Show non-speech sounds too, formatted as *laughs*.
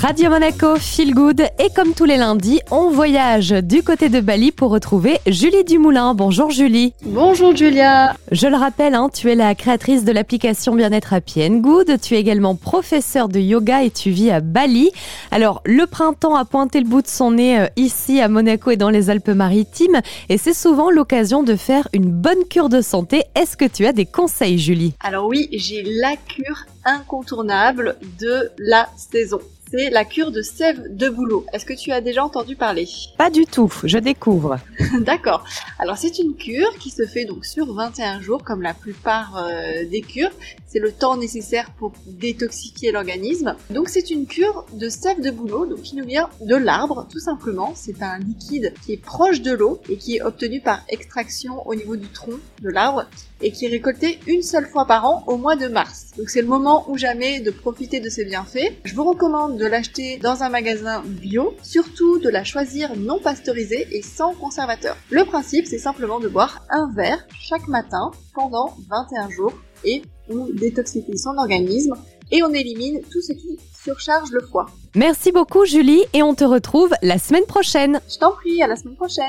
Radio Monaco, Feel Good. Et comme tous les lundis, on voyage du côté de Bali pour retrouver Julie Dumoulin. Bonjour Julie. Bonjour Julia. Je le rappelle, hein, tu es la créatrice de l'application Bien-être Happy and Good. Tu es également professeur de yoga et tu vis à Bali. Alors, le printemps a pointé le bout de son nez euh, ici à Monaco et dans les Alpes-Maritimes. Et c'est souvent l'occasion de faire une bonne cure de santé. Est-ce que tu as des conseils, Julie? Alors oui, j'ai la cure incontournable de la saison c'est la cure de sève de bouleau. Est-ce que tu as déjà entendu parler? Pas du tout, je découvre. *laughs* D'accord. Alors c'est une cure qui se fait donc sur 21 jours comme la plupart euh, des cures. C'est le temps nécessaire pour détoxifier l'organisme. Donc c'est une cure de sève de bouleau donc qui nous vient de l'arbre tout simplement. C'est un liquide qui est proche de l'eau et qui est obtenu par extraction au niveau du tronc de l'arbre et qui est récolté une seule fois par an au mois de mars. Donc c'est le moment ou jamais de profiter de ses bienfaits. Je vous recommande de l'acheter dans un magasin bio, surtout de la choisir non pasteurisée et sans conservateur. Le principe c'est simplement de boire un verre chaque matin pendant 21 jours et on détoxifie son organisme et on élimine tout ce qui surcharge le foie. Merci beaucoup Julie et on te retrouve la semaine prochaine. Je t'en prie, à la semaine prochaine.